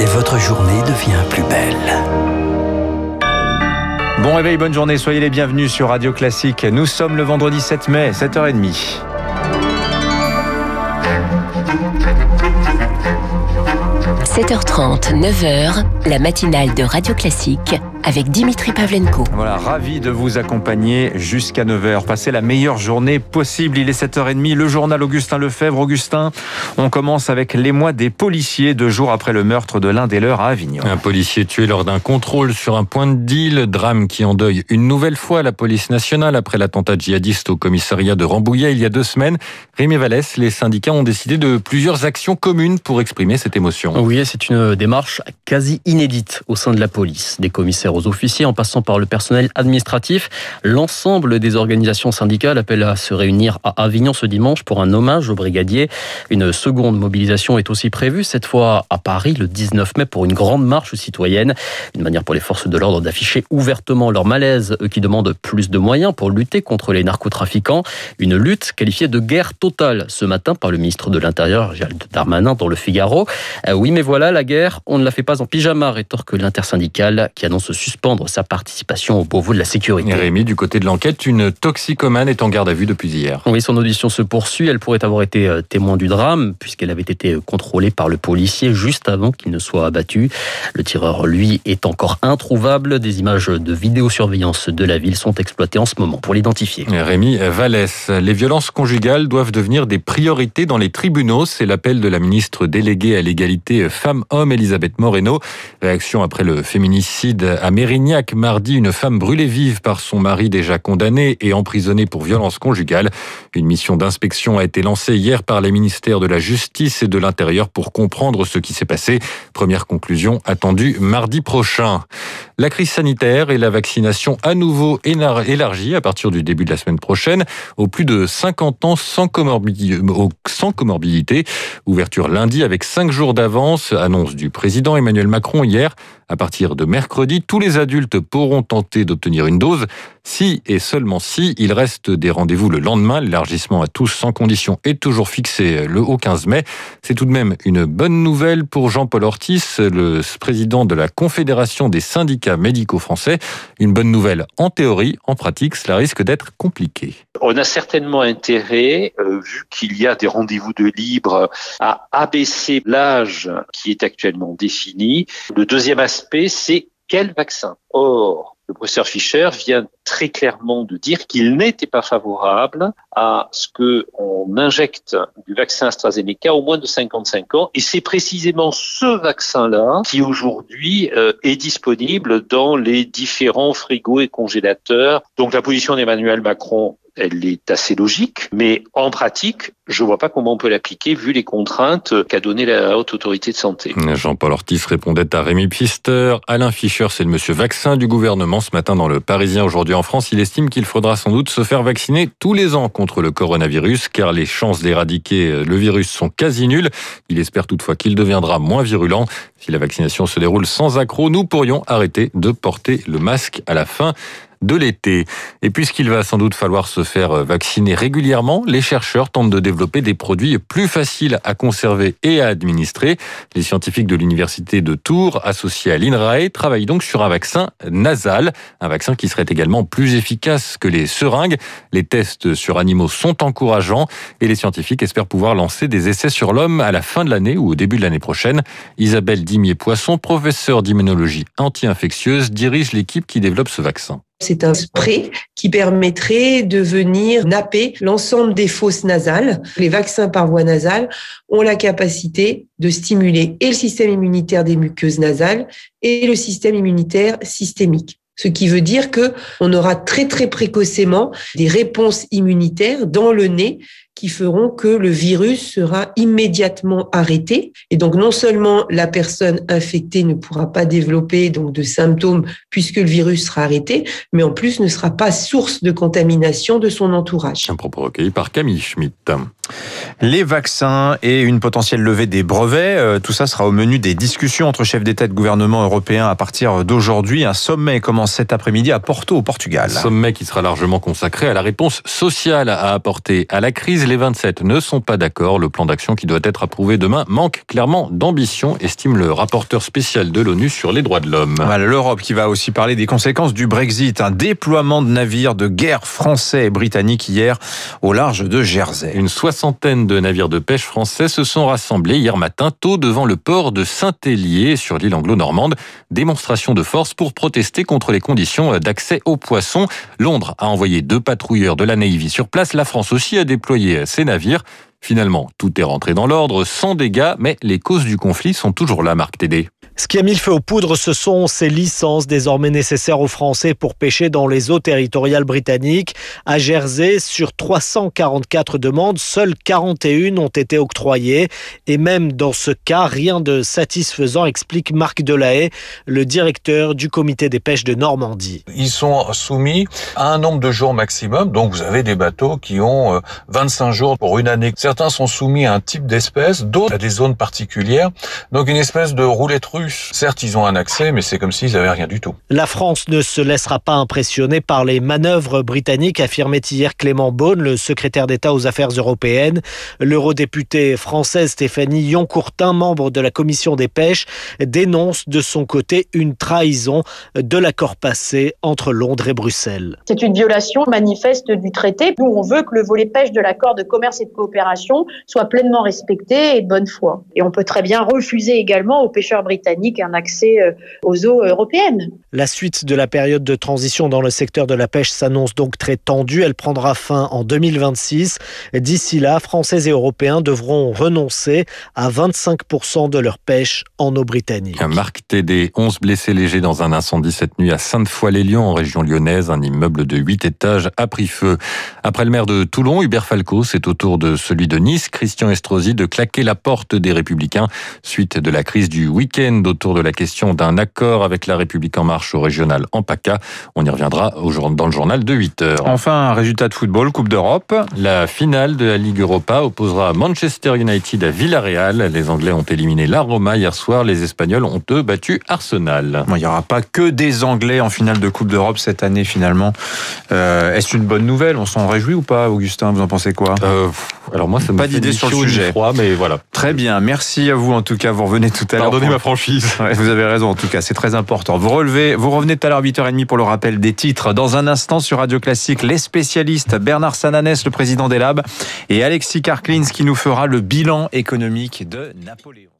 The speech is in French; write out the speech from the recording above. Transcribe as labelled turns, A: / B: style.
A: Et votre journée devient plus belle.
B: Bon réveil, bonne journée, soyez les bienvenus sur Radio Classique. Nous sommes le vendredi 7 mai, 7h30.
C: 7h30, 9h, la matinale de Radio Classique avec Dimitri Pavlenko.
B: Voilà, ravi de vous accompagner jusqu'à 9h. Passez la meilleure journée possible. Il est 7h30. Le journal Augustin Lefebvre. Augustin, on commence avec l'émoi des policiers deux jours après le meurtre de l'un des leurs à Avignon.
D: Un policier tué lors d'un contrôle sur un point de deal. Drame qui endeuille une nouvelle fois la police nationale après l'attentat djihadiste au commissariat de Rambouillet il y a deux semaines. Rémi Vallès, les syndicats ont décidé de plusieurs actions communes pour exprimer cette émotion.
E: Oui, c'est une démarche quasi inédite au sein de la police. Des commissaires aux officiers en passant par le personnel administratif. L'ensemble des organisations syndicales appellent à se réunir à Avignon ce dimanche pour un hommage aux brigadiers. Une seconde mobilisation est aussi prévue, cette fois à Paris le 19 mai pour une grande marche citoyenne. Une manière pour les forces de l'ordre d'afficher ouvertement leur malaise, eux qui demandent plus de moyens pour lutter contre les narcotrafiquants. Une lutte qualifiée de guerre totale ce matin par le ministre de l'Intérieur, Gérald Darmanin, dans le Figaro. Euh, oui, mais voilà, la guerre, on ne la fait pas en pyjama, rétorque l'intersyndicale qui annonce suspendre sa participation au Beauvau de la sécurité.
D: Rémi, du côté de l'enquête, une toxicomane est en garde à vue depuis hier.
E: Oui, son audition se poursuit. Elle pourrait avoir été euh, témoin du drame puisqu'elle avait été contrôlée par le policier juste avant qu'il ne soit abattu. Le tireur, lui, est encore introuvable. Des images de vidéosurveillance de la ville sont exploitées en ce moment pour l'identifier.
D: Rémi Vallès, les violences conjugales doivent devenir des priorités dans les tribunaux. C'est l'appel de la ministre déléguée à l'égalité femmes-hommes, Elisabeth Moreno. Réaction après le féminicide à Mérignac, mardi, une femme brûlée vive par son mari déjà condamné et emprisonné pour violence conjugale. Une mission d'inspection a été lancée hier par les ministères de la Justice et de l'Intérieur pour comprendre ce qui s'est passé. Première conclusion attendue mardi prochain. La crise sanitaire et la vaccination à nouveau élargie à partir du début de la semaine prochaine aux plus de 50 ans sans comorbidité. Ouverture lundi avec 5 jours d'avance, annonce du président Emmanuel Macron hier. À partir de mercredi, tous les adultes pourront tenter d'obtenir une dose. Si et seulement si il reste des rendez-vous le lendemain, l'élargissement à tous sans condition est toujours fixé le haut 15 mai. C'est tout de même une bonne nouvelle pour Jean-Paul Ortiz, le président de la Confédération des syndicats médicaux français. Une bonne nouvelle en théorie, en pratique, cela risque d'être compliqué.
F: On a certainement intérêt, euh, vu qu'il y a des rendez-vous de libre, à abaisser l'âge qui est actuellement défini. Le deuxième aspect, c'est quel vaccin? Or, le professeur Fischer vient très clairement de dire qu'il n'était pas favorable à ce que on injecte du vaccin AstraZeneca au moins de 55 ans. Et c'est précisément ce vaccin-là qui aujourd'hui euh, est disponible dans les différents frigos et congélateurs. Donc la position d'Emmanuel Macron elle est assez logique, mais en pratique, je vois pas comment on peut l'appliquer vu les contraintes qu'a donné la haute autorité de santé.
D: Jean-Paul Ortiz répondait à Rémi Pfister. Alain Fischer, c'est le monsieur vaccin du gouvernement. Ce matin, dans le Parisien, aujourd'hui en France, il estime qu'il faudra sans doute se faire vacciner tous les ans contre le coronavirus, car les chances d'éradiquer le virus sont quasi nulles. Il espère toutefois qu'il deviendra moins virulent. Si la vaccination se déroule sans accroc, nous pourrions arrêter de porter le masque à la fin de l'été. Et puisqu'il va sans doute falloir se faire vacciner régulièrement, les chercheurs tentent de développer des produits plus faciles à conserver et à administrer. Les scientifiques de l'université de Tours, associés à l'INRAE, travaillent donc sur un vaccin nasal, un vaccin qui serait également plus efficace que les seringues. Les tests sur animaux sont encourageants et les scientifiques espèrent pouvoir lancer des essais sur l'homme à la fin de l'année ou au début de l'année prochaine. Isabelle Dimier-Poisson, professeure d'immunologie anti-infectieuse, dirige l'équipe qui développe ce vaccin.
G: C'est un spray qui permettrait de venir napper l'ensemble des fosses nasales. Les vaccins par voie nasale ont la capacité de stimuler et le système immunitaire des muqueuses nasales et le système immunitaire systémique. Ce qui veut dire que on aura très très précocement des réponses immunitaires dans le nez qui feront que le virus sera immédiatement arrêté. Et donc, non seulement la personne infectée ne pourra pas développer donc de symptômes puisque le virus sera arrêté, mais en plus ne sera pas source de contamination de son entourage.
D: Un propos recueilli par Camille Schmitt.
B: Les vaccins et une potentielle levée des brevets, euh, tout ça sera au menu des discussions entre chefs d'État et de gouvernement européens à partir d'aujourd'hui. Un sommet commence cet après-midi à Porto, au Portugal.
D: Sommet qui sera largement consacré à la réponse sociale à apporter à la crise. Les 27 ne sont pas d'accord. Le plan d'action qui doit être approuvé demain manque clairement d'ambition, estime le rapporteur spécial de l'ONU sur les droits de l'homme.
B: L'Europe qui va aussi parler des conséquences du Brexit. Un déploiement de navires de guerre français et britanniques hier au large de Jersey.
D: Une soixantaine de navires de pêche français se sont rassemblés hier matin tôt devant le port de Saint-Hélier sur l'île anglo-normande. Démonstration de force pour protester contre les conditions d'accès aux poissons. Londres a envoyé deux patrouilleurs de la Navy sur place. La France aussi a déployé ses navires. Finalement, tout est rentré dans l'ordre, sans dégâts, mais les causes du conflit sont toujours là, Marc Tédé.
H: Ce qui a mis le feu aux poudres, ce sont ces licences désormais nécessaires aux Français pour pêcher dans les eaux territoriales britanniques. À Jersey, sur 344 demandes, seules 41 ont été octroyées. Et même dans ce cas, rien de satisfaisant, explique Marc Delahaye, le directeur du comité des pêches de Normandie.
I: Ils sont soumis à un nombre de jours maximum. Donc vous avez des bateaux qui ont 25 euh, jours pour une année. Certains sont soumis à un type d'espèce, d'autres à des zones particulières. Donc une espèce de roulette russe Certes, ils ont un accès, mais c'est comme s'ils n'avaient rien du tout.
H: La France ne se laissera pas impressionner par les manœuvres britanniques, affirmait hier Clément Beaune, le secrétaire d'État aux affaires européennes. L'eurodéputée française Stéphanie Yoncourtin, membre de la commission des pêches, dénonce de son côté une trahison de l'accord passé entre Londres et Bruxelles.
J: C'est une violation manifeste du traité. Nous, on veut que le volet pêche de l'accord de commerce et de coopération soit pleinement respecté et de bonne foi. Et on peut très bien refuser également aux pêcheurs britanniques un accès euh, aux eaux européennes.
H: La suite de la période de transition dans le secteur de la pêche s'annonce donc très tendue. Elle prendra fin en 2026. D'ici là, Français et Européens devront renoncer à 25% de leur pêche en eau britannique.
D: Un Marc TD, 11 blessés légers dans un incendie cette nuit à Sainte-Foy-les-Lyons en région lyonnaise. Un immeuble de 8 étages a pris feu. Après le maire de Toulon, Hubert Falco, c'est au tour de celui de Nice, Christian Estrosi, de claquer la porte des Républicains suite de la crise du week-end autour de la question d'un accord avec la République en marche au régional en PACA. On y reviendra dans le journal de 8 heures.
B: Enfin, un résultat de football, Coupe d'Europe.
D: La finale de la Ligue Europa opposera Manchester United à Villarreal. Les Anglais ont éliminé la Roma hier soir. Les Espagnols ont eux battu Arsenal.
B: il n'y aura pas que des Anglais en finale de Coupe d'Europe cette année finalement. Euh, est-ce une bonne nouvelle? On s'en réjouit ou pas, Augustin? Vous en pensez quoi?
D: Euh, Alors moi, ça me
B: pas d'idée sur le sujet.
D: Froid, mais voilà.
B: Très bien, merci à vous en tout cas. Vous revenez tout à l'heure.
D: Pardonnez ma franchise
B: vous avez raison, en tout cas, c'est très important. Vous relevez, vous revenez tout à l'heure 8h30 pour le rappel des titres. Dans un instant sur Radio Classique, les spécialistes Bernard Sananès, le président des Labs, et Alexis Karklins qui nous fera le bilan économique de Napoléon.